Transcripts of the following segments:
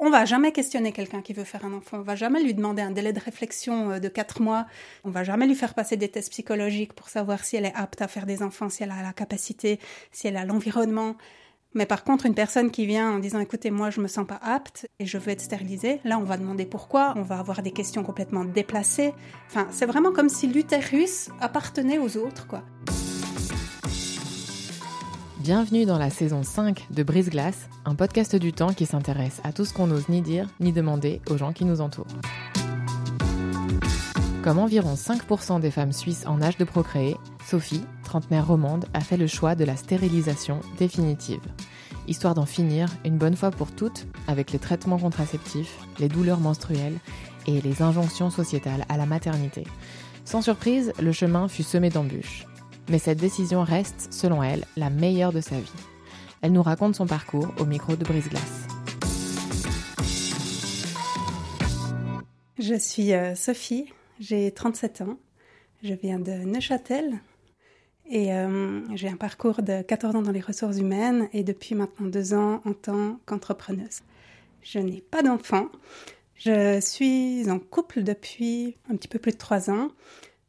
On va jamais questionner quelqu'un qui veut faire un enfant. On va jamais lui demander un délai de réflexion euh, de quatre mois. On va jamais lui faire passer des tests psychologiques pour savoir si elle est apte à faire des enfants, si elle a la capacité, si elle a l'environnement. Mais par contre, une personne qui vient en disant écoutez, moi je me sens pas apte et je veux être stérilisée, là on va demander pourquoi, on va avoir des questions complètement déplacées. Enfin, c'est vraiment comme si l'utérus appartenait aux autres, quoi. Bienvenue dans la saison 5 de Brise Glace, un podcast du temps qui s'intéresse à tout ce qu'on n'ose ni dire ni demander aux gens qui nous entourent. Comme environ 5% des femmes suisses en âge de procréer, Sophie, trentenaire romande, a fait le choix de la stérilisation définitive, histoire d'en finir une bonne fois pour toutes avec les traitements contraceptifs, les douleurs menstruelles et les injonctions sociétales à la maternité. Sans surprise, le chemin fut semé d'embûches. Mais cette décision reste, selon elle, la meilleure de sa vie. Elle nous raconte son parcours au micro de Brise Glace. Je suis euh, Sophie, j'ai 37 ans, je viens de Neuchâtel et euh, j'ai un parcours de 14 ans dans les ressources humaines et depuis maintenant deux ans en tant qu'entrepreneuse. Je n'ai pas d'enfant, je suis en couple depuis un petit peu plus de trois ans.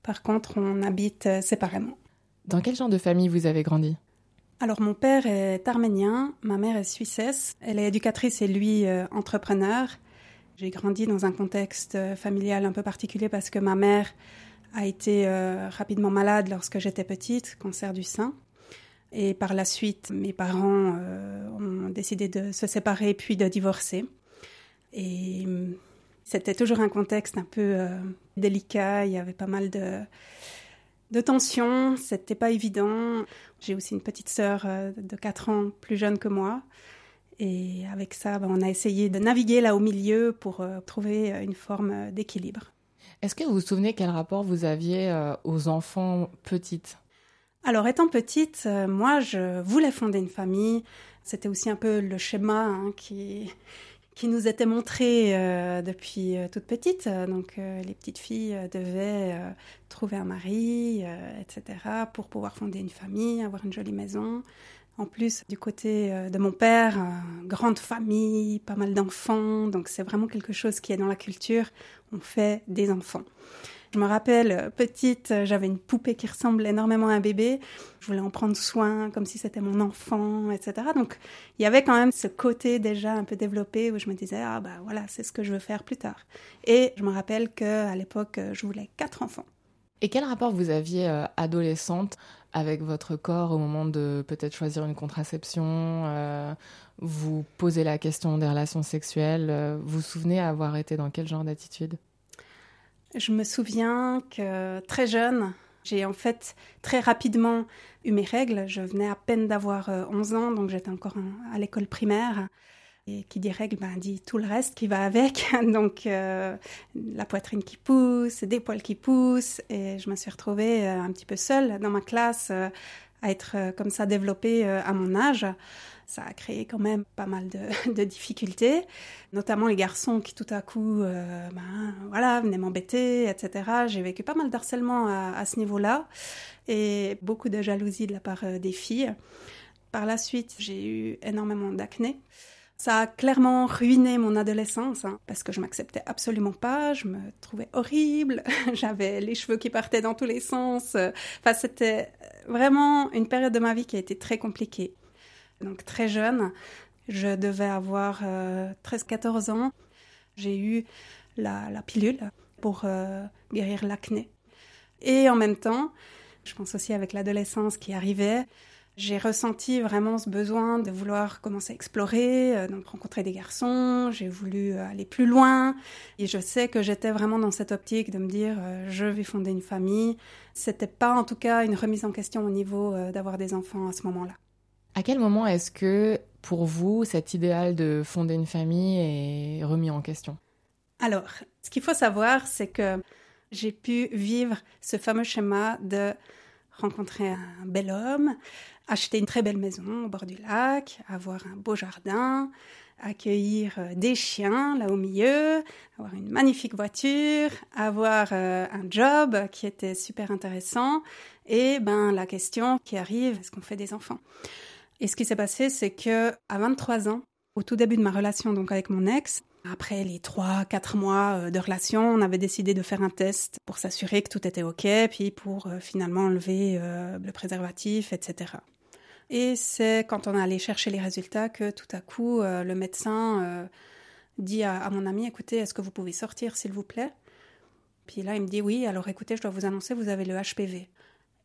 Par contre, on habite euh, séparément. Dans quel genre de famille vous avez grandi? Alors mon père est arménien, ma mère est suissesse, elle est éducatrice et lui euh, entrepreneur. J'ai grandi dans un contexte euh, familial un peu particulier parce que ma mère a été euh, rapidement malade lorsque j'étais petite, cancer du sein. Et par la suite, mes parents ont décidé de se séparer puis de divorcer. Et hum, c'était toujours un contexte un peu délicat, il y avait pas mal de de tension, c'était pas évident. J'ai aussi une petite sœur euh, de 4 ans plus jeune que moi. Et avec ça, ben, on a essayé de naviguer là au milieu pour euh, trouver euh, une forme d'équilibre. Est-ce que vous vous souvenez quel rapport vous aviez aux enfants petites? Alors, étant petite, moi, je voulais fonder une famille. C'était aussi un peu le schéma hein, qui, qui nous était montré euh, depuis euh, toute petite. Donc euh, les petites filles devaient trouver un mari, etc., pour pouvoir fonder une famille, avoir une jolie maison. En plus, du côté de mon père, grande famille, pas mal d'enfants, donc c'est vraiment quelque chose qui est dans la culture. On fait des enfants. Je me rappelle, euh, petite, euh, j'avais une poupée qui ressemblait énormément à un bébé. Je voulais en prendre soin comme si c'était mon enfant, etc. Donc, il y avait quand même ce côté déjà un peu développé où je me disais, ah bah voilà, c'est ce que je veux faire plus tard. Et je me rappelle qu'à l'époque, euh, je voulais quatre enfants. Et quel rapport vous aviez adolescente avec votre corps au moment de peut-être choisir une contraception Vous posez la question des relations sexuelles. Vous vous souvenez avoir été dans quel genre d'attitude? Je me souviens que très jeune, j'ai en fait très rapidement eu mes règles. Je venais à peine d'avoir 11 euh, ans, donc j'étais encore à l'école primaire. Et qui dit règles, ben, dit tout le reste qui va avec. Donc euh, la poitrine qui pousse, des poils qui poussent. Et je me suis retrouvée euh, un petit peu seule dans ma classe à être comme ça développée à mon âge ça a créé quand même pas mal de, difficultés, notamment les garçons qui tout à coup, euh, ben, voilà, venaient m'embêter, etc. J'ai vécu pas mal d'harcèlement à, ce niveau-là et beaucoup de jalousie de la part euh, des filles. Par la suite, j'ai eu énormément d'acné. Ça a clairement ruiné mon adolescence hein, parce que je m'acceptais absolument pas, je me trouvais horrible, j'avais les cheveux qui partaient dans tous les sens. Enfin, c'était vraiment une période de ma vie qui a été très compliquée donc très jeune. Je devais avoir 13-14 euh, ans. J'ai eu la, pilule pour euh, guérir l'acné. Et en même temps, je pense aussi avec l'adolescence qui arrivait, j'ai ressenti vraiment ce besoin de vouloir commencer à explorer, euh, donc rencontrer des garçons, j'ai voulu euh, aller plus loin et je sais que j'étais vraiment dans cette optique de me dire je vais fonder une famille. C'était pas en tout cas une remise en question au niveau d'avoir des enfants à ce moment-là. À quel moment est-ce que pour vous cet idéal de fonder une famille est remis en question? Alors, ce qu'il faut savoir c'est que j'ai pu vivre ce fameux schéma de rencontrer un bel homme, acheter une très belle maison au bord du lac, avoir un beau jardin, accueillir euh, des chiens là au milieu, avoir une magnifique voiture, avoir euh, un job qui était super intéressant et ben la question qui arrive est-ce qu'on fait des enfants? Et ce qui s'est passé c'est que à 23 ans, au tout début de ma relation donc avec mon ex, après les 3-4 mois euh, de relation, on avait décidé de faire un test pour s'assurer que tout était OK, puis pour finalement enlever le préservatif, etc. Et c'est quand on est allé chercher les résultats que tout à coup, euh, le médecin euh, dit à, mon ami, écoutez, est-ce que vous pouvez sortir, s'il vous plaît? Puis là, il me dit, oui, alors écoutez, je dois vous annoncer, vous avez le HPV.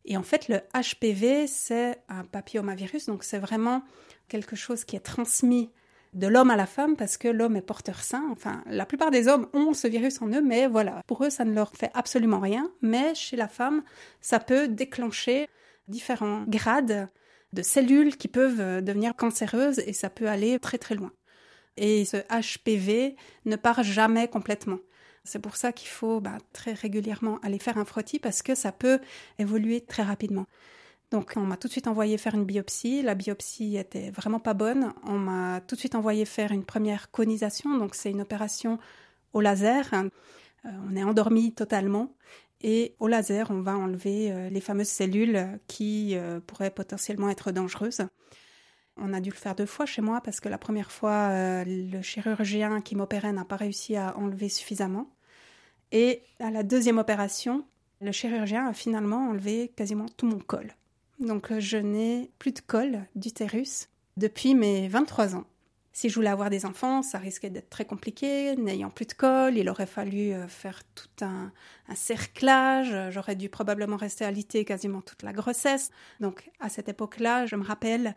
Et en fait, le HPV, c'est un papillomavirus, donc c'est vraiment quelque chose qui est transmis de l'homme à la femme parce que l'homme est porteur sain. Enfin, la plupart des hommes ont ce virus en eux, mais voilà, pour eux, ça ne leur fait absolument rien. Mais chez la femme, ça peut déclencher différents grades de cellules qui peuvent euh, devenir cancéreuses et ça peut aller très très loin. Et ce HPV ne part jamais complètement. C'est pour ça qu'il faut bah, très régulièrement aller faire un frottis parce que ça peut évoluer très rapidement. Donc on m'a tout de suite envoyé faire une biopsie. La biopsie était vraiment pas bonne. On m'a tout de suite envoyé faire une première conisation. Donc c'est une opération au laser. Euh, on est endormi totalement et au laser, on va enlever euh, les fameuses cellules qui euh, pourraient potentiellement être dangereuses. On a dû le faire deux fois chez moi parce que la première fois, le chirurgien qui m'opérait n'a pas réussi à enlever suffisamment. Et à la deuxième opération, le chirurgien a finalement enlevé quasiment tout mon col. Donc je n'ai plus de col d'utérus depuis mes 23 ans. Si je voulais avoir des enfants, ça risquait d'être très compliqué. N'ayant plus de col, il aurait fallu euh, faire tout un, cerclage. J'aurais dû probablement rester alitée quasiment toute la grossesse. Donc, à cette époque-là, je me rappelle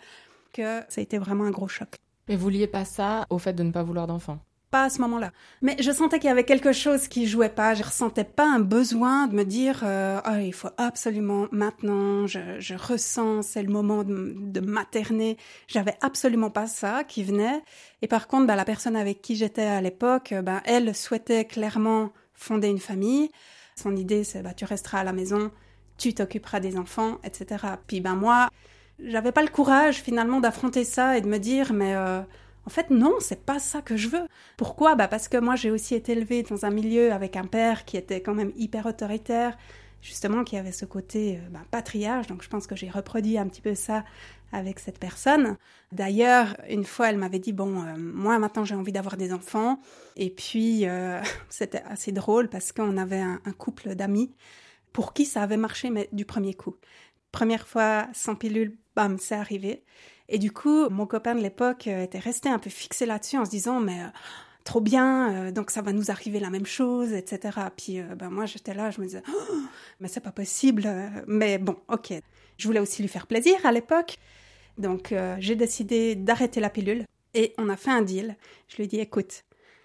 que ça a été vraiment un gros choc. Mais vous liez pas ça au fait de ne pas vouloir d'enfants? Pas à ce moment-là. Mais je sentais qu'il y avait quelque chose qui jouait pas. Je ressentais pas un besoin de me dire euh, oh, il faut absolument maintenant. Je, je ressens c'est le moment de, materner. J'avais absolument pas ça qui venait. Et par contre, bah, la personne avec qui j'étais à l'époque, bah, elle souhaitait clairement fonder une famille. Son idée c'est bah tu resteras à la maison, tu t'occuperas des enfants, etc. Puis ben moi, j'avais pas le courage finalement d'affronter ça et de me dire mais euh, en fait, non, c'est pas ça que je veux. Pourquoi? Bah parce que moi, j'ai aussi été élevée dans un milieu avec un père qui était quand même hyper autoritaire, justement, qui avait ce côté euh, bah, patriarche. Donc, je pense que j'ai reproduit un petit peu ça avec cette personne. D'ailleurs, une fois, elle m'avait dit bon, euh, moi maintenant, j'ai envie d'avoir des enfants. Et puis, euh, c'était assez drôle parce qu'on avait un, un couple d'amis pour qui ça avait marché, mais du premier coup. Première fois sans pilule, bam, c'est arrivé. Et du coup, mon copain de l'époque euh, était resté un peu fixé là-dessus en se disant, mais euh, trop bien, euh, donc ça va nous arriver la même chose, etc. Puis ben moi j'étais là, je me disais, oh, mais c'est pas possible. Mais bon, ok. Je voulais aussi lui faire plaisir à l'époque, donc j'ai décidé d'arrêter la pilule et on a fait un deal. Je lui ai dit, écoute,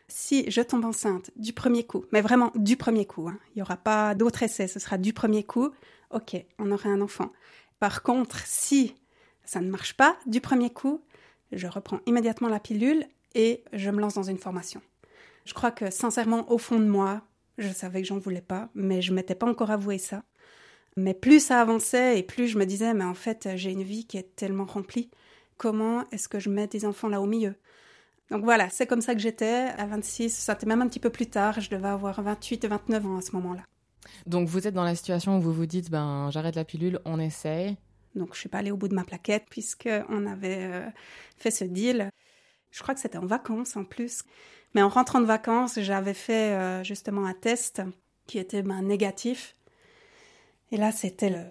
si je tombe enceinte du premier coup, mais vraiment du premier coup, hein, il n'y aura pas d'autre essai, ce sera du premier coup, ok, on aura un enfant. Par contre, si ça ne marche pas du premier coup, je reprends immédiatement la pilule et je me lance dans une formation. Je crois que sincèrement, au fond de moi, je savais que j'en voulais pas, mais je m'étais pas encore avoué ça. Mais plus ça avançait et plus je me disais, mais en fait, j'ai une vie qui est tellement remplie. Comment est-ce que je mets des enfants là au milieu? Donc voilà, c'est comme ça que j'étais à 26. Ça était même un petit peu plus tard. Je devais avoir 28 et 29 ans à ce moment-là. Donc vous êtes dans la situation où vous vous dites, ben j'arrête la pilule, on essaye. Donc je suis pas allée au bout de ma plaquette puisqu'on avait euh, fait ce deal. Je crois que c'était en vacances en plus. Mais en rentrant de vacances, j'avais fait euh, justement un test qui était ben, négatif. Et là, c'était le,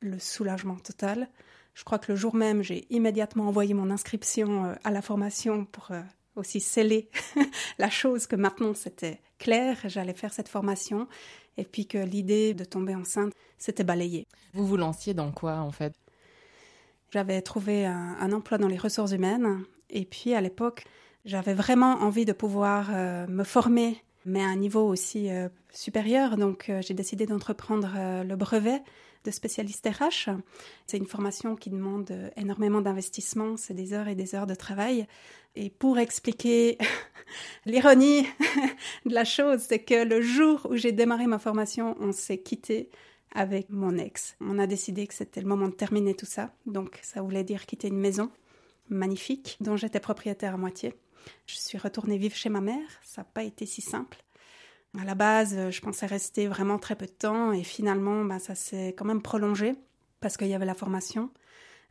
le soulagement total. Je crois que le jour même, j'ai immédiatement envoyé mon inscription euh, à la formation pour aussi sceller la chose que maintenant c'était clair, j'allais faire cette formation et puis que l'idée de tomber enceinte s'était balayée. Vous vous lanciez dans quoi en fait? J'avais trouvé un, emploi dans les ressources humaines. Et puis, à l'époque, j'avais vraiment envie de pouvoir euh, me former, mais à un niveau aussi euh, supérieur. Donc, j'ai décidé d'entreprendre le brevet de spécialiste RH. C'est une formation qui demande énormément d'investissement, c'est des heures et des heures de travail. Et pour expliquer l'ironie de la chose, c'est que le jour où j'ai démarré ma formation, on s'est quitté avec mon ex. On a décidé que c'était le moment de terminer tout ça. Donc ça voulait dire quitter une maison magnifique dont j'étais propriétaire à moitié. Je suis retournée vivre chez ma mère. Ça n'a pas été si simple. À la base, euh, je pensais rester vraiment très peu de temps et finalement, bah, ça s'est quand même prolongé parce qu'il y avait la formation.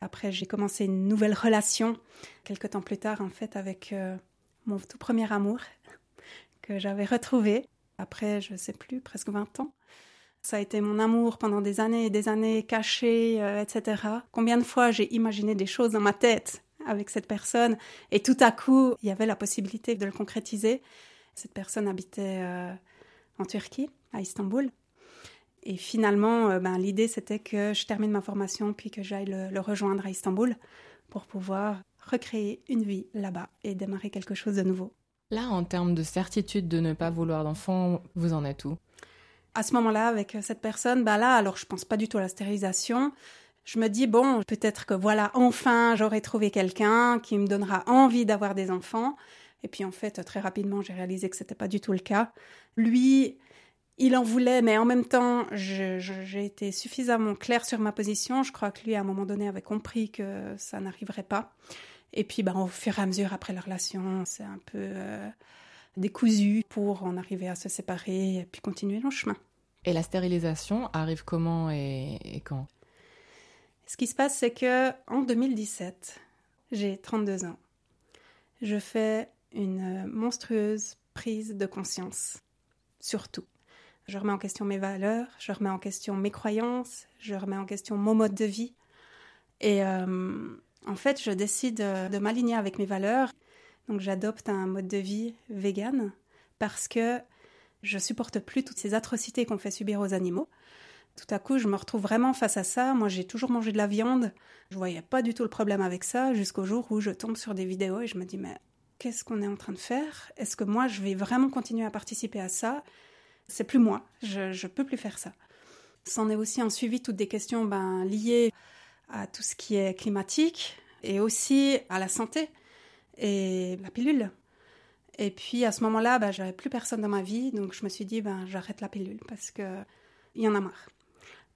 Après, j'ai commencé une nouvelle relation quelques temps plus tard, en fait, avec euh, mon tout premier amour que j'avais retrouvé après, je ne sais plus, presque 20 ans. Ça a été mon amour pendant des années et des années caché, euh, etc. Combien de fois j'ai imaginé des choses dans ma tête avec cette personne et tout à coup, il y avait la possibilité de le concrétiser. Cette personne habitait en Turquie, à Istanbul. Et finalement, euh, ben, l'idée c'était que je termine ma formation puis que j'aille le, rejoindre à Istanbul pour pouvoir recréer une vie là-bas et démarrer quelque chose de nouveau. Là, en termes de certitude de ne pas vouloir d'enfant, vous en êtes où? À ce moment-là, avec cette personne, ben là, alors je pense pas du tout à la stérilisation. Je me dis, bon, peut-être que voilà, enfin, j'aurai trouvé quelqu'un qui me donnera envie d'avoir des enfants. Et puis en fait, très rapidement, j'ai réalisé que c'était pas du tout le cas. Lui, il en voulait, mais en même temps, j'ai été suffisamment claire sur ma position. Je crois que lui, à un moment donné, avait compris que ça n'arriverait pas. Et puis, ben, au fur et à mesure, après la relation, c'est un peu euh, décousu pour en arriver à se séparer et puis continuer le chemin. Et la stérilisation arrive comment et, et quand? Ce qui se passe, c'est que en 2017, j'ai 32 ans. Je fais une monstrueuse prise de conscience, surtout. Je remets en question mes valeurs, je remets en question mes croyances, je remets en question mon mode de vie. Et euh, en fait, je décide de m'aligner avec mes valeurs. Donc j'adopte un mode de vie vegan parce que je supporte plus toutes ces atrocités qu'on fait subir aux animaux. Tout à coup, je me retrouve vraiment face à ça. Moi, j'ai toujours mangé de la viande. Je voyais pas du tout le problème avec ça jusqu'au jour où je tombe sur des vidéos et je me dis mais qu'est-ce qu'on est en train de faire? Est-ce que moi, je vais vraiment continuer à participer à ça? C'est plus moi, je ne peux plus faire ça. C'en est aussi en suivi toutes des questions ben, liées à tout ce qui est climatique et aussi à la santé et la pilule. Et puis à ce moment-là, ben, j'avais plus personne dans ma vie, donc je me suis dit ben j'arrête la pilule parce que il y en a marre.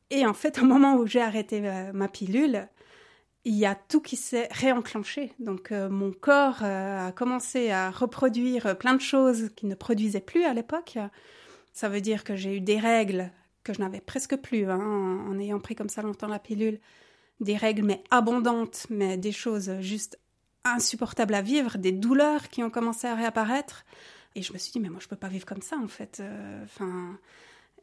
Et en fait, au moment où j'ai arrêté euh, ma pilule, il y a tout qui s'est réenclenché. Donc euh, mon corps euh, a commencé à reproduire euh, plein de choses qu'il ne produisait plus à l'époque. Ça veut dire que j'ai eu des règles que je n'avais presque plus hein, en, ayant pris comme ça longtemps la pilule. Des règles mais abondantes, mais des choses juste insupportables à vivre, des douleurs qui ont commencé à réapparaître. Et je me suis dit, mais moi je peux pas vivre comme ça en fait.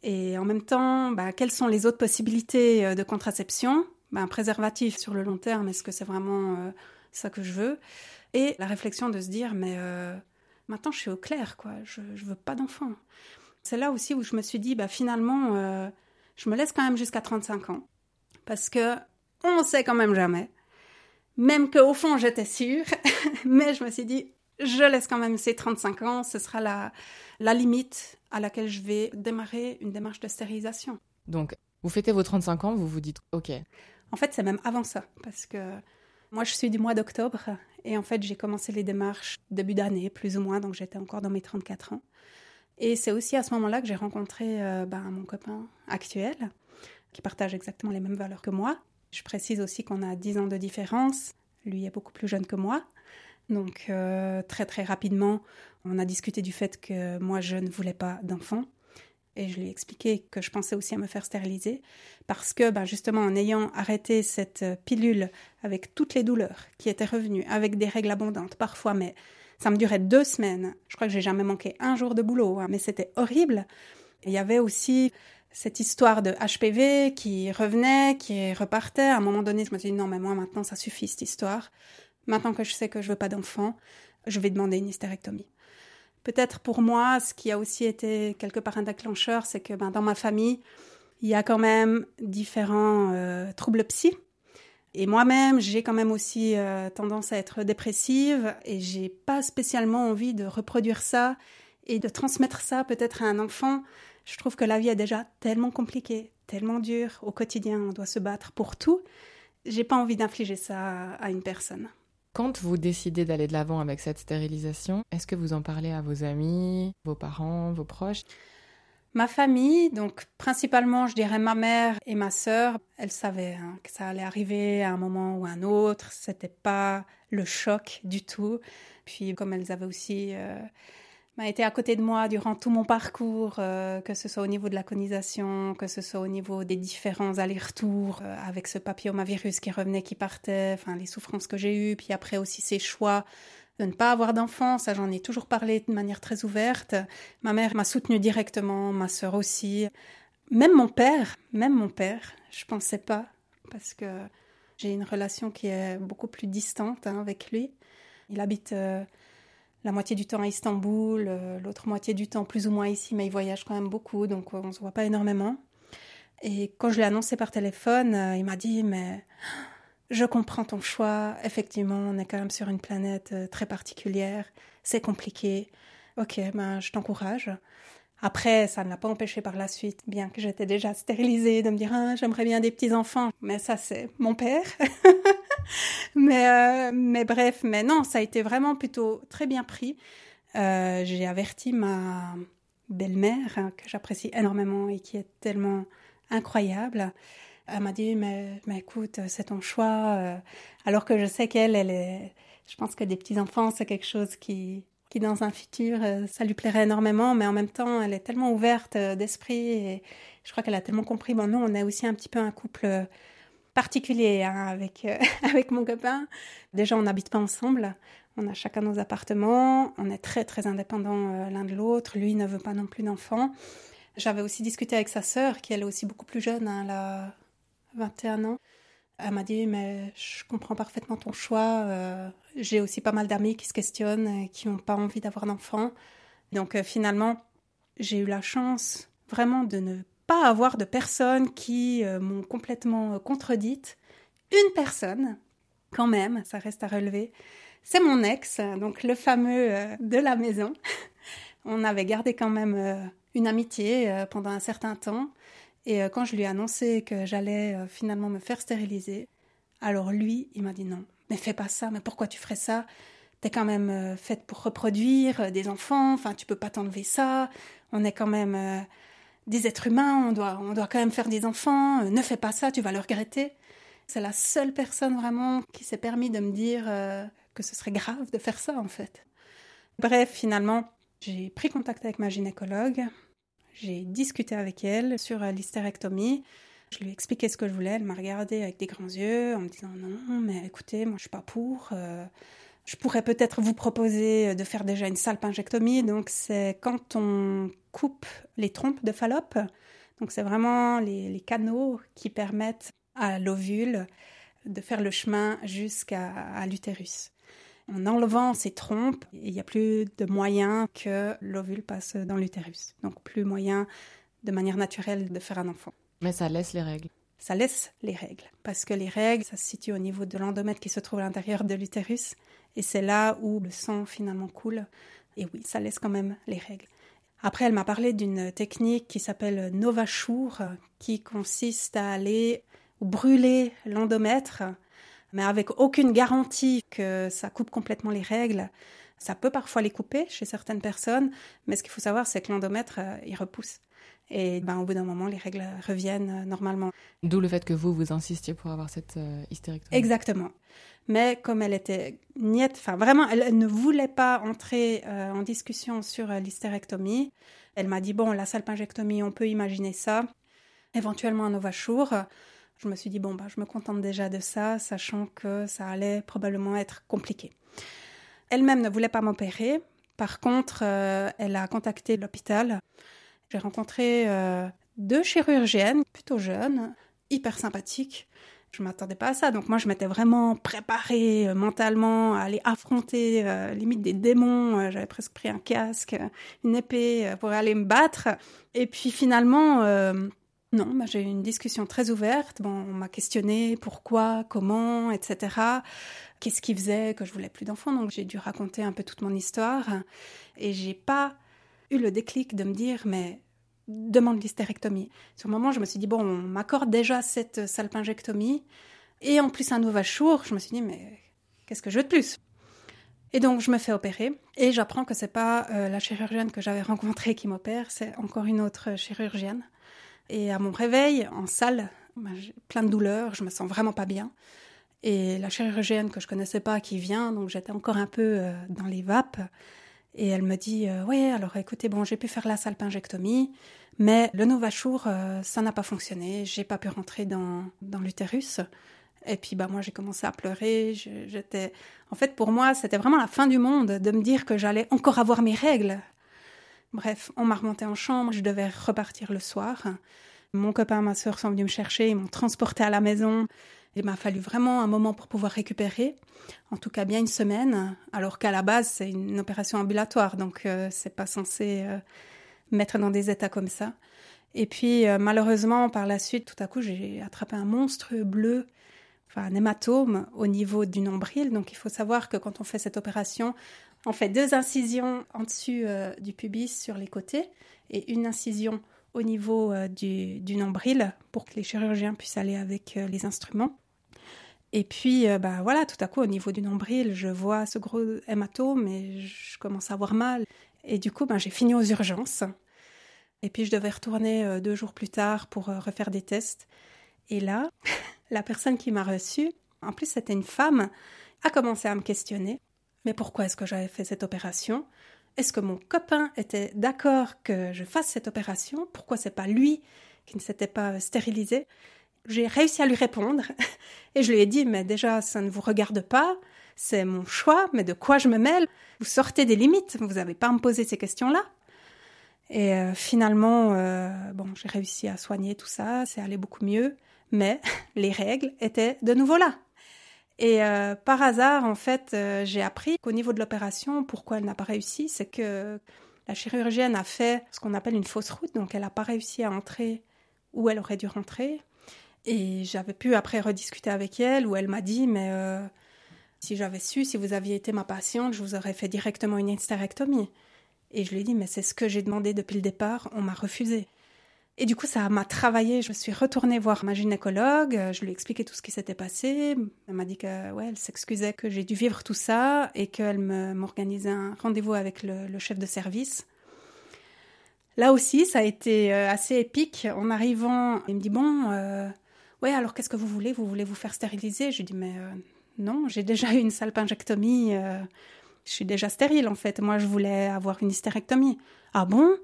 Et en même temps, bah, quelles sont les autres possibilités de contraception? Ben, un préservatif sur le long terme, est-ce que c'est vraiment euh, ça que je veux? Et la réflexion de se dire, mais euh, maintenant je suis au clair, quoi, je, ne veux pas d'enfant. C'est là aussi où je me suis dit, bah, finalement, euh, je me laisse quand même jusqu'à 35 ans, parce que on sait quand même jamais. Même qu'au fond, j'étais sûre, mais je me suis dit, je laisse quand même ces 35 ans, ce sera la, la limite à laquelle je vais démarrer une démarche de stérilisation. Donc, vous fêtez vos 35 ans, vous vous dites, OK, en fait, c'est même avant ça, parce que moi, je suis du mois d'octobre, et en fait, j'ai commencé les démarches début d'année, plus ou moins, donc j'étais encore dans mes 34 ans. Et c'est aussi à ce moment-là que j'ai rencontré euh, ben, mon copain actuel, qui partage exactement les mêmes valeurs que moi. Je précise aussi qu'on a 10 ans de différence. Lui est beaucoup plus jeune que moi. Donc euh, très très rapidement, on a discuté du fait que moi je ne voulais pas d'enfant et je lui ai expliqué que je pensais aussi à me faire stériliser parce que ben justement en ayant arrêté cette euh, pilule avec toutes les douleurs qui étaient revenues, avec des règles abondantes parfois, mais ça me durait deux semaines. Je crois que j'ai jamais manqué un jour de boulot, hein, mais c'était horrible. il y avait aussi cette histoire de HPV qui revenait, qui repartait. À un moment donné, je me suis dit non, mais moi maintenant ça suffit cette histoire. Maintenant que je sais que je veux pas d'enfant, je vais demander une hystérectomie. Peut-être pour moi, ce qui a aussi été quelque part un déclencheur, c'est que ben, dans ma famille, il y a quand même différents euh, troubles psy. Et moi-même, j'ai quand même aussi tendance à être dépressive et j'ai pas spécialement envie de reproduire ça et de transmettre ça peut-être à un enfant. Je trouve que la vie est déjà tellement compliquée, tellement dure au quotidien, on doit se battre pour tout. J'ai pas envie d'infliger ça à une personne. Quand vous décidez d'aller de l'avant avec cette stérilisation, est-ce que vous en parlez à vos amis, vos parents, vos proches? Ma famille, donc principalement, je dirais ma mère et ma sœur, elles savaient hein, que ça allait arriver à un moment ou à un autre. C'était pas le choc du tout. Puis, comme elles avaient aussi euh, m'a été à côté de moi durant tout mon parcours, euh, que ce soit au niveau de la conisation, que ce soit au niveau des différents allers-retours euh, avec ce papillomavirus qui revenait, qui partait, enfin les souffrances que j'ai eues, puis après aussi ces choix de ne pas avoir d'enfants, ça j'en ai toujours parlé de manière très ouverte. Ma mère m'a soutenue directement, ma sœur aussi. Même mon père, même mon père, je pensais pas, parce que j'ai une relation qui est beaucoup plus distante hein, avec lui. Il habite... Euh, la moitié du temps à Istanbul, euh, l'autre moitié du temps plus ou moins ici, mais il voyage quand même beaucoup, donc on ne se voit pas énormément. Et quand je l'ai annoncé par téléphone, euh, il m'a dit Mais je comprends ton choix. Effectivement, on est quand même sur une planète euh, très particulière. C'est compliqué. Ok, ben, je t'encourage. Après, ça ne l'a pas empêché par la suite, bien que j'étais déjà stérilisée, de me dire ah, j'aimerais bien des petits enfants. Mais ça, c'est mon père. mais, euh, mais bref, mais non, ça a été vraiment plutôt très bien pris. Euh, j'ai averti ma belle-mère, hein, que j'apprécie énormément et qui est tellement incroyable. Elle m'a dit, mais, mais écoute, c'est ton choix. Euh. Alors que je sais qu'elle, elle est, je pense que des petits-enfants, c'est quelque chose qui, qui dans un futur, ça lui plairait énormément, mais en même temps, elle est tellement ouverte d'esprit et je crois qu'elle a tellement compris. Bon, nous, on est aussi un petit peu un couple particulier hein, avec, euh, avec mon copain. Déjà, on n'habite pas ensemble. On a chacun nos appartements. On est très, très indépendants euh, l'un de l'autre. Lui ne veut pas non plus d'enfants. J'avais aussi discuté avec sa sœur, qui elle est aussi beaucoup plus jeune. Hein, elle a 21 ans. Elle m'a dit, mais je comprends parfaitement ton choix. Euh, j'ai aussi pas mal d'amis qui se questionnent, et qui n'ont pas envie d'avoir d'enfants. Donc finalement, j'ai eu la chance vraiment de ne pas avoir de personnes qui euh, m'ont complètement euh, contredite. Une personne, quand même, ça reste à relever, c'est mon ex, donc le fameux euh, de la maison. On avait gardé quand même une amitié pendant un certain temps. Et quand je lui ai annoncé que j'allais finalement me faire stériliser, alors lui, il m'a dit non, mais fais pas ça, mais pourquoi tu ferais ça? T'es quand même faite pour reproduire des enfants, enfin tu peux pas t'enlever ça, on est quand même des êtres humains, on doit, on doit quand même faire des enfants, euh, ne fais pas ça, tu vas le regretter. C'est la seule personne vraiment qui s'est permis de me dire euh, que ce serait grave de faire ça en fait. Bref, finalement, j'ai pris contact avec ma gynécologue, j'ai discuté avec elle sur euh, l'hystérectomie. Je lui ai expliqué ce que je voulais, elle m'a regardé avec des grands yeux en me disant non, mais écoutez, moi je suis pas pour. Je pourrais peut-être vous proposer de faire déjà une salpingectomie. Donc, c'est quand on coupe les trompes de Fallope. Donc, c'est vraiment les, canaux qui permettent à l'ovule de faire le chemin jusqu'à l'utérus. En enlevant ces trompes, il n'y a plus de moyen que l'ovule passe dans l'utérus. Donc, plus moyen de manière naturelle de faire un enfant. Mais ça laisse les règles ça laisse les règles. Parce que les règles, ça se situe au niveau de l'endomètre qui se trouve à l'intérieur de l'utérus. Et c'est là où le sang finalement coule. Et oui, ça laisse quand même les règles. Après, elle m'a parlé d'une technique qui s'appelle Novachur, qui consiste à aller brûler l'endomètre, mais avec aucune garantie que ça coupe complètement les règles. Ça peut parfois les couper chez certaines personnes, mais ce qu'il faut savoir, c'est que l'endomètre, euh, il repousse. Et ben, au bout d'un moment, les règles reviennent euh, normalement. D'où le fait que vous, vous insistiez pour avoir cette euh, hystérectomie. Exactement. Mais comme elle était niette, enfin vraiment, elle, ne voulait pas entrer euh, en discussion sur l'hystérectomie. Elle m'a dit, bon, la salpingectomie, on peut imaginer ça. Éventuellement un ovachour. Je me suis dit, bon, bah, je me contente déjà de ça, sachant que ça allait probablement être compliqué. Elle-même ne voulait pas m'opérer. Par contre, elle a contacté l'hôpital j'ai rencontré euh, deux chirurgiennes plutôt jeunes, hyper sympathiques. Je m'attendais pas à ça, donc moi je m'étais vraiment préparée euh, mentalement à aller affronter euh, limite des démons. J'avais presque pris un casque, une épée pour aller me battre. Et puis finalement, Non, bah, j'ai eu une discussion très ouverte. On m'a questionné pourquoi, comment, etc. Qu'est-ce qui faisait que je voulais plus d'enfants? Donc j'ai dû raconter un peu toute mon histoire et j'ai pas eu le déclic de me dire mais demande l'hystérectomie. Sur le moment, je me suis dit bon, on m'accorde déjà cette salpingectomie et en plus un nouveau jour. Je me suis dit mais qu'est-ce que je veux de plus? Et donc je me fais opérer et j'apprends que c'est pas euh, la chirurgienne que j'avais rencontrée qui m'opère, c'est encore une autre chirurgienne. Et à mon réveil en salle, bah, j'ai plein de douleurs, je me sens vraiment pas bien. Et la chirurgienne que je connaissais pas qui vient, donc j'étais encore un peu euh, dans les vapes. Et elle me dit euh, Oui, alors écoutez, bon, j'ai pu faire la salpingectomie, mais le Novachour, euh, ça n'a pas fonctionné. J'ai pas pu rentrer dans, dans l'utérus. Et puis bah moi j'ai commencé à pleurer. J'étais, en fait pour moi c'était vraiment la fin du monde de me dire que j'allais encore avoir mes règles. Bref, on m'a remonté en chambre. Je devais repartir le soir. Mon copain ma soeur sont venus me chercher. Ils m'ont transporté à la maison. Il m'a fallu vraiment un moment pour pouvoir récupérer, en tout cas bien une semaine, alors qu'à la base c'est une opération ambulatoire, donc euh, c'est pas censé euh, mettre dans des états comme ça. Et puis euh, malheureusement par la suite, tout à coup j'ai attrapé un monstre bleu, enfin un hématome au niveau du nombril. Donc il faut savoir que quand on fait cette opération, on fait deux incisions en dessus du pubis sur les côtés et une incision au niveau du, du, nombril pour que les chirurgiens puissent aller avec les instruments. Et puis, euh, bah voilà, tout à coup, au niveau du nombril, je vois ce gros hématome et je commence à avoir mal. Et du coup, ben, j'ai fini aux urgences. Et puis, je devais retourner euh, deux jours plus tard pour euh, refaire des tests. Et là, la personne qui m'a reçue, en plus, c'était une femme, a commencé à me questionner. Mais pourquoi est-ce que j'avais fait cette opération? Est-ce que mon copain était d'accord que je fasse cette opération? Pourquoi c'est pas lui qui ne s'était pas stérilisé? J'ai réussi à lui répondre. Et je lui ai dit mais déjà ça ne vous regarde pas, c'est mon choix, mais de quoi je me mêle? Vous sortez des limites, vous n'avez pas à me poser ces questions-là. Et euh, finalement, euh, bon, j'ai réussi à soigner tout ça, c'est allé beaucoup mieux, mais les règles étaient de nouveau là. Et euh, par hasard, en fait, j'ai appris qu'au niveau de l'opération, pourquoi elle n'a pas réussi, c'est que la chirurgienne a fait ce qu'on appelle une fausse route, donc elle n'a pas réussi à entrer où elle aurait dû rentrer. Et j'avais pu après rediscuter avec elle où elle m'a dit mais euh, si j'avais su, si vous aviez été ma patiente, je vous aurais fait directement une hystérectomie. Et je lui ai dit mais c'est ce que j'ai demandé depuis le départ, on m'a refusé. Et du coup, ça m'a travaillé. Je suis retournée voir ma gynécologue. Je lui ai expliqué tout ce qui s'était passé. Elle m'a dit que, ouais, elle s'excusait que j'ai dû vivre tout ça et qu'elle m'organisait un rendez-vous avec le, chef de service. Là aussi, ça a été euh, assez épique. En arrivant, il me dit bon, euh, Ouais, alors qu'est-ce que vous voulez? Vous voulez vous faire stériliser? Je dis Mais euh, non, j'ai déjà eu une salpingectomie. Euh, je suis déjà stérile en fait. Moi, je voulais avoir une hystérectomie. Ah bon?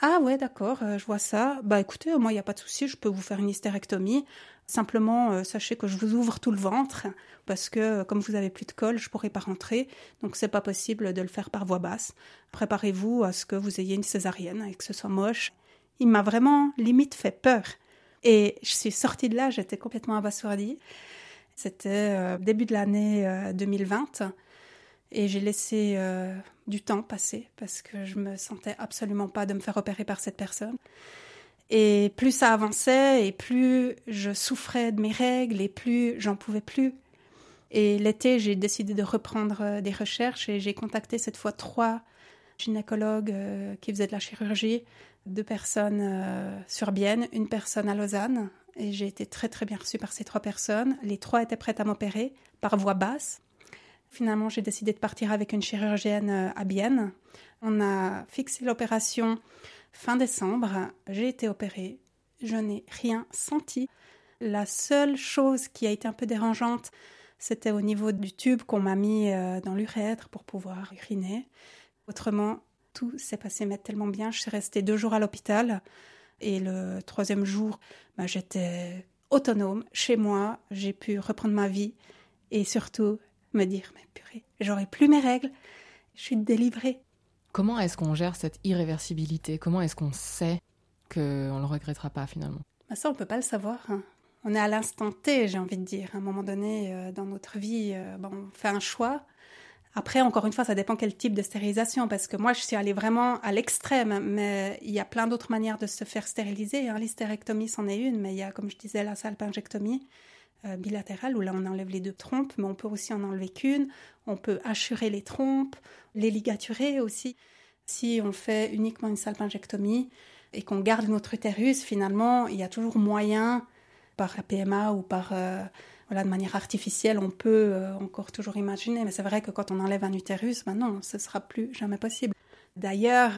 Ah ouais, d'accord, euh, je vois ça. Bah écoutez, moi, il n'y a pas de souci, je peux vous faire une hystérectomie. Simplement, sachez que je vous ouvre tout le ventre parce que comme vous avez plus de colle, je pourrai pas rentrer. Donc c'est pas possible de le faire par voie basse. Préparez-vous à ce que vous ayez une césarienne et que ce soit moche. Il m'a vraiment limite fait peur. Et je suis sortie de là, j'étais complètement abasourdie. C'était euh, début de l'année 2020 euh, et j'ai laissé euh, du temps passer parce que je me sentais absolument pas de me faire opérer par cette personne. Et plus ça avançait et plus je souffrais de mes règles et plus j'en pouvais plus. Et l'été, j'ai décidé de reprendre des recherches et j'ai contacté cette fois trois gynécologues qui faisaient de la chirurgie deux personnes euh, sur Bienne, une personne à Lausanne. Et j'ai été très très bien reçue par ces trois personnes. Les trois étaient prêtes à m'opérer par voie basse. Finalement, j'ai décidé de partir avec une chirurgienne euh, à Bienne. On a fixé l'opération fin décembre. J'ai été opérée. Je n'ai rien senti. La seule chose qui a été un peu dérangeante, c'était au niveau du tube qu'on m'a mis euh, dans l'urètre pour pouvoir uriner. Autrement, tout s'est passé mais tellement bien. Je suis restée deux jours à l'hôpital et le troisième jour, bah, j'étais autonome chez moi. J'ai pu reprendre ma vie et surtout me dire mais purée, j'aurai plus mes règles. Je suis délivrée. Comment est-ce qu'on gère cette irréversibilité? Comment est-ce qu'on sait qu'on ne le regrettera pas finalement? Bah Ça, on peut pas le savoir. Hein. On est à l'instant T, j'ai envie de dire. À un moment donné, euh, dans notre vie, euh, on fait un choix Après, encore une fois, ça dépend quel type de stérilisation, parce que moi, je suis allée vraiment à l'extrême, mais il y a plein d'autres manières de se faire stériliser. Hein. L'hystérectomie, c'en est une, mais il y a, comme je disais, la salpingectomie euh, bilatérale, où là, on enlève les deux trompes, mais on peut aussi en enlever qu'une. On peut assurer les trompes, les ligaturer aussi. Si on fait uniquement une salpingectomie et qu'on garde notre utérus, finalement, il y a toujours moyen, par la PMA ou par... Euh, voilà, de manière artificielle, on peut euh, encore toujours imaginer, mais c'est vrai que quand on enlève un utérus, ben non, ce sera plus jamais possible. D'ailleurs,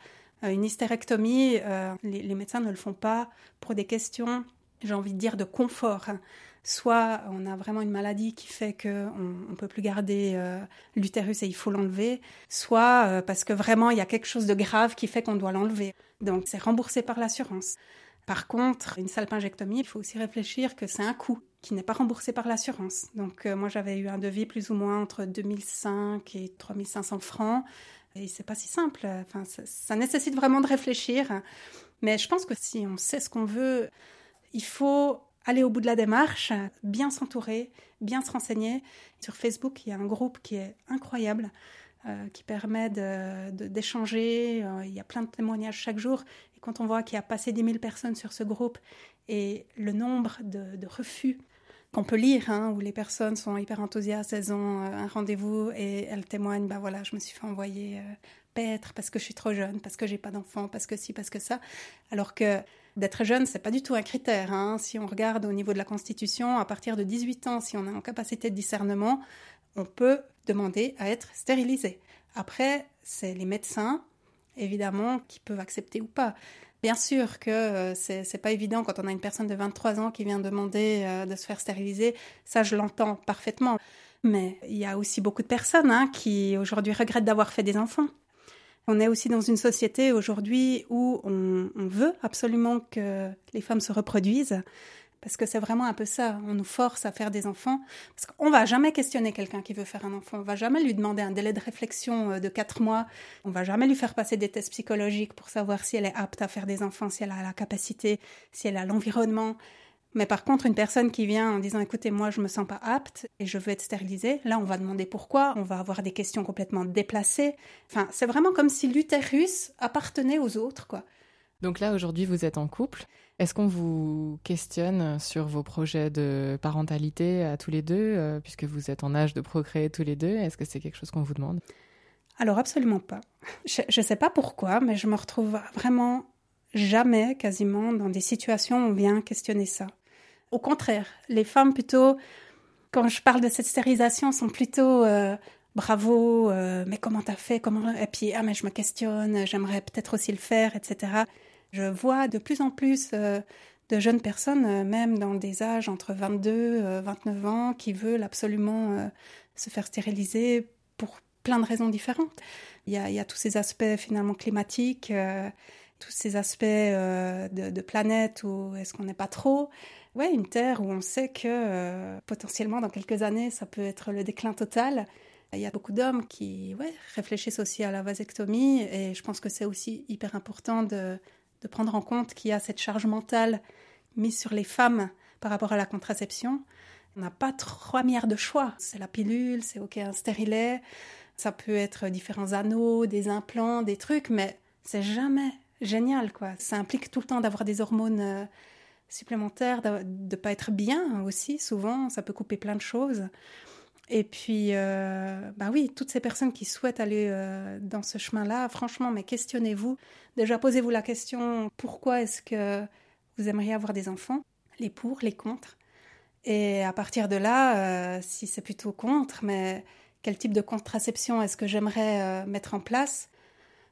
euh, une hystérectomie, euh, les, médecins ne le font pas pour des questions, j'ai envie de dire, de confort. Soit on a vraiment une maladie qui fait qu'on ne peut plus garder l'utérus et il faut l'enlever, soit parce que vraiment il y a quelque chose de grave qui fait qu'on doit l'enlever. Donc c'est remboursé par l'assurance. Par contre, une salpingectomie, il faut aussi réfléchir que c'est un coût qui n'est pas remboursé par l'assurance. Donc euh, moi j'avais eu un devis plus ou moins entre 2005 et 3500 francs et c'est pas si simple. Enfin ça, nécessite vraiment de réfléchir. Mais je pense que si on sait ce qu'on veut, il faut aller au bout de la démarche, bien s'entourer, bien se renseigner. Sur Facebook, il y a un groupe qui est incroyable. Euh, qui permet d'échanger. Euh, il y a plein de témoignages chaque jour. Et quand on voit qu'il y a passé 10 000 personnes sur ce groupe et le nombre de refus qu'on peut lire, hein, où les personnes sont hyper enthousiastes, elles ont euh, un rendez-vous et elles témoignent, bah voilà, je me suis fait envoyer euh, paître parce que je suis trop jeune, parce que j'ai pas d'enfant, parce que si, parce que ça. Alors que d'être jeune, c'est pas du tout un critère. Hein. Si on regarde au niveau de la Constitution, à partir de 18 ans, si on a en capacité de discernement, on peut demander à être stérilisé. Après, c'est les médecins, évidemment, qui peuvent accepter ou pas. Bien sûr que euh, c'est, pas évident quand on a une personne de 23 ans qui vient demander euh, de se faire stériliser. Ça, je l'entends parfaitement. Mais il y a aussi beaucoup de personnes hein, qui aujourd'hui regrettent d'avoir fait des enfants. On est aussi dans une société aujourd'hui où on veut absolument que les femmes se reproduisent. Parce que c'est vraiment un peu ça. On nous force à faire des enfants. Parce qu'on va jamais questionner quelqu'un qui veut faire un enfant. On va jamais lui demander un délai de réflexion euh, de quatre mois. On va jamais lui faire passer des tests psychologiques pour savoir si elle est apte à faire des enfants, si elle a la capacité, si elle a l'environnement. Mais par contre, une personne qui vient en disant écoutez, moi je me sens pas apte et je veux être stérilisée, là on va demander pourquoi, on va avoir des questions complètement déplacées. Enfin, c'est vraiment comme si l'utérus appartenait aux autres, quoi. Donc là aujourd'hui vous êtes en couple. Est-ce qu'on vous questionne sur vos projets de parentalité à tous les deux, euh, puisque vous êtes en âge de procréer tous les deux? Est-ce que c'est quelque chose qu'on vous demande? Alors absolument pas. Je ne sais pas pourquoi, mais je me retrouve vraiment jamais, quasiment, dans des situations où on vient questionner ça. Au contraire, les femmes plutôt, quand je parle de cette stérilisation, sont plutôt euh, bravo, euh, mais comment t'as fait, comment et puis ah mais je me questionne, j'aimerais peut-être aussi le faire, etc. Je vois de plus en plus euh, de jeunes personnes, euh, même dans des âges entre 22 et 29 ans, qui veulent absolument euh, se faire stériliser pour plein de raisons différentes. Il y a, tous ces aspects finalement climatiques, tous ces aspects de, planète où est-ce qu'on n'est pas trop. Ouais, une terre où on sait que potentiellement dans quelques années, ça peut être le déclin total. Il y a beaucoup d'hommes qui ouais, réfléchissent aussi à la vasectomie et je pense que c'est aussi hyper important de, de prendre en compte qu'il y a cette charge mentale mise sur les femmes par rapport à la contraception. On n'a pas trois milliards de choix. C'est la pilule, c'est ok un stérilet, ça peut être différents anneaux, des implants, des trucs, mais c'est jamais génial quoi. Ça implique tout le temps d'avoir des hormones euh, supplémentaires, de ne pas être bien aussi souvent, ça peut couper plein de choses. Et puis, euh, bah oui, toutes ces personnes qui souhaitent aller euh, dans ce chemin-là, franchement, mais questionnez-vous. Déjà, posez-vous la question pourquoi est-ce que vous aimeriez avoir des enfants? Les pour, les contre. Et à partir de là, euh, si c'est plutôt contre, mais quel type de contraception est-ce que j'aimerais mettre en place?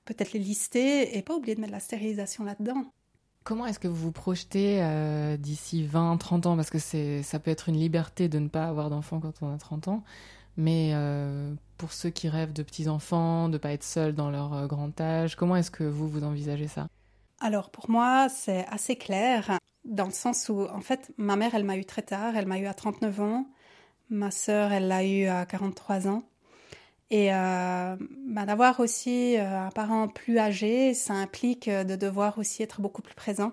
Peut-être les lister et pas oublier de mettre la stérilisation là-dedans. Comment est-ce que vous vous projetez euh, d'ici 20, 30 ans? Parce que ça peut être une liberté de ne pas avoir d'enfants quand on a 30 ans. Mais euh, pour ceux qui rêvent de petits-enfants, de ne pas être seuls dans leur euh, grand âge, comment est-ce que vous, vous envisagez ça? Alors pour moi, c'est assez clair, dans le sens où, en fait, ma mère, elle m'a eu très tard, elle m'a eu à 39 ans. Ma sœur, elle l'a eu à 43 ans. Et euh, bah, d'avoir aussi euh, un parent plus âgé, ça implique euh, de devoir aussi être beaucoup plus présent.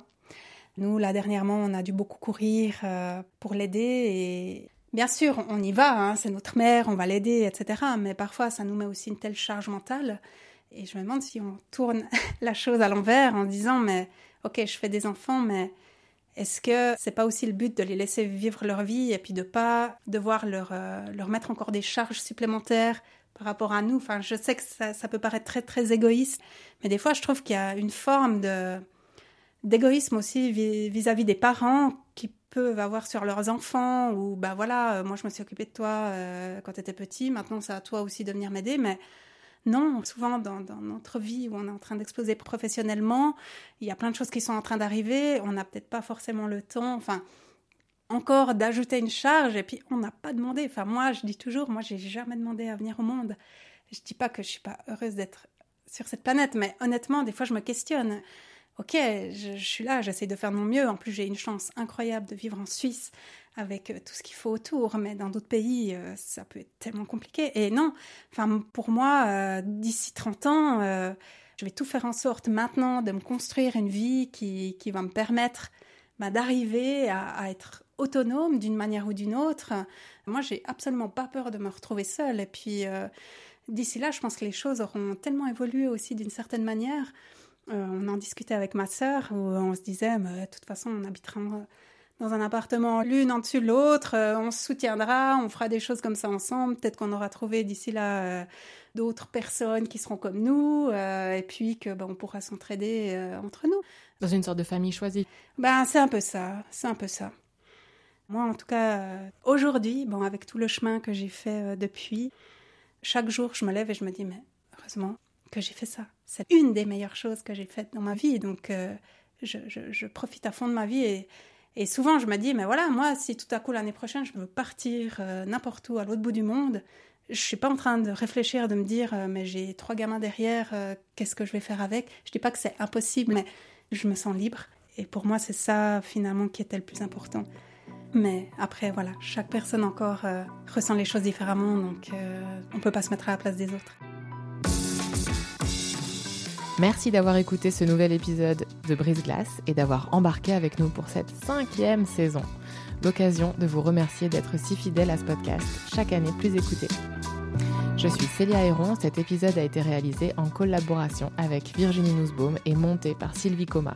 Nous, là, dernièrement, on a dû beaucoup courir pour l'aider et Bien sûr, on y va, hein, c'est notre mère, on va l'aider, etc. Mais parfois, ça nous met aussi une telle charge mentale. Et je me demande si on tourne la chose à l'envers en disant, mais ok, je fais des enfants, mais est-ce que c'est pas aussi le but de les laisser vivre leur vie et puis de pas devoir leur, leur mettre encore des charges supplémentaires par rapport à nous. Enfin, je sais que ça, peut paraître très très égoïste, mais des fois, je trouve qu'il y a une forme de d'égoïsme aussi vis-à-vis des parents qui peuvent avoir sur leurs enfants ou bah voilà, euh, moi je me suis occupée de toi euh, quand tu étais petit, maintenant c'est à toi aussi de venir m'aider, mais non, souvent dans, notre vie où on est en train d'exploser professionnellement, il y a plein de choses qui sont en train d'arriver, on n'a peut-être pas forcément le temps, enfin, encore d'ajouter une charge et puis on n'a pas demandé. Enfin, moi, je dis toujours, moi, j'ai jamais demandé à venir au monde. Je dis pas que je suis pas heureuse d'être sur cette planète, mais honnêtement, des fois, je me questionne. Ok, je, suis là, j'essaie de faire mon mieux. En plus, j'ai une chance incroyable de vivre en Suisse avec euh, tout ce qu'il faut autour, mais dans d'autres pays, euh, ça peut être tellement compliqué. Et non, enfin, pour moi, euh, d'ici 30 ans, je vais tout faire en sorte maintenant de me construire une vie qui, qui va me permettre bah, d'arriver à, être autonome d'une manière ou d'une autre. Moi, j'ai absolument pas peur de me retrouver seule. Et puis, d'ici là, je pense que les choses auront tellement évolué aussi d'une certaine manière. on en discutait avec ma sœur où on se disait, mais de toute façon, on habitera dans un appartement l'une en dessus de l'autre, euh, on se soutiendra, on fera des choses comme ça ensemble. Peut-être qu'on aura trouvé d'ici là euh, d'autres personnes qui seront comme nous, euh, et puis que ben, on pourra s'entraider entre nous. Dans une sorte de famille choisie. Ben c'est un peu ça, c'est un peu ça. Moi, en tout cas, aujourd'hui, bon, avec tout le chemin que j'ai fait depuis, chaque jour, je me lève et je me dis, mais heureusement que j'ai fait ça. C'est une des meilleures choses que j'ai faites dans ma vie, donc je, je, profite à fond de ma vie et souvent, je me dis, mais voilà, moi, si tout à coup l'année prochaine, je veux partir euh, n'importe où, à l'autre bout du monde, je suis pas en train de réfléchir, de me dire, euh, mais j'ai trois gamins derrière, euh, qu'est-ce que je vais faire avec? Je dis pas que c'est impossible, mais je me sens libre. Et pour moi, c'est ça finalement qui était le plus important. Mais après, voilà, chaque personne encore ressent les choses différemment, donc on peut pas se mettre à la place des autres. Merci d'avoir écouté ce nouvel épisode de Brise Glace et d'avoir embarqué avec nous pour cette cinquième saison. L'occasion de vous remercier d'être si fidèle à ce podcast, chaque année plus écouté. Je suis Célia Héron, cet épisode a été réalisé en collaboration avec Virginie Nussbaum et monté par Sylvie Coma.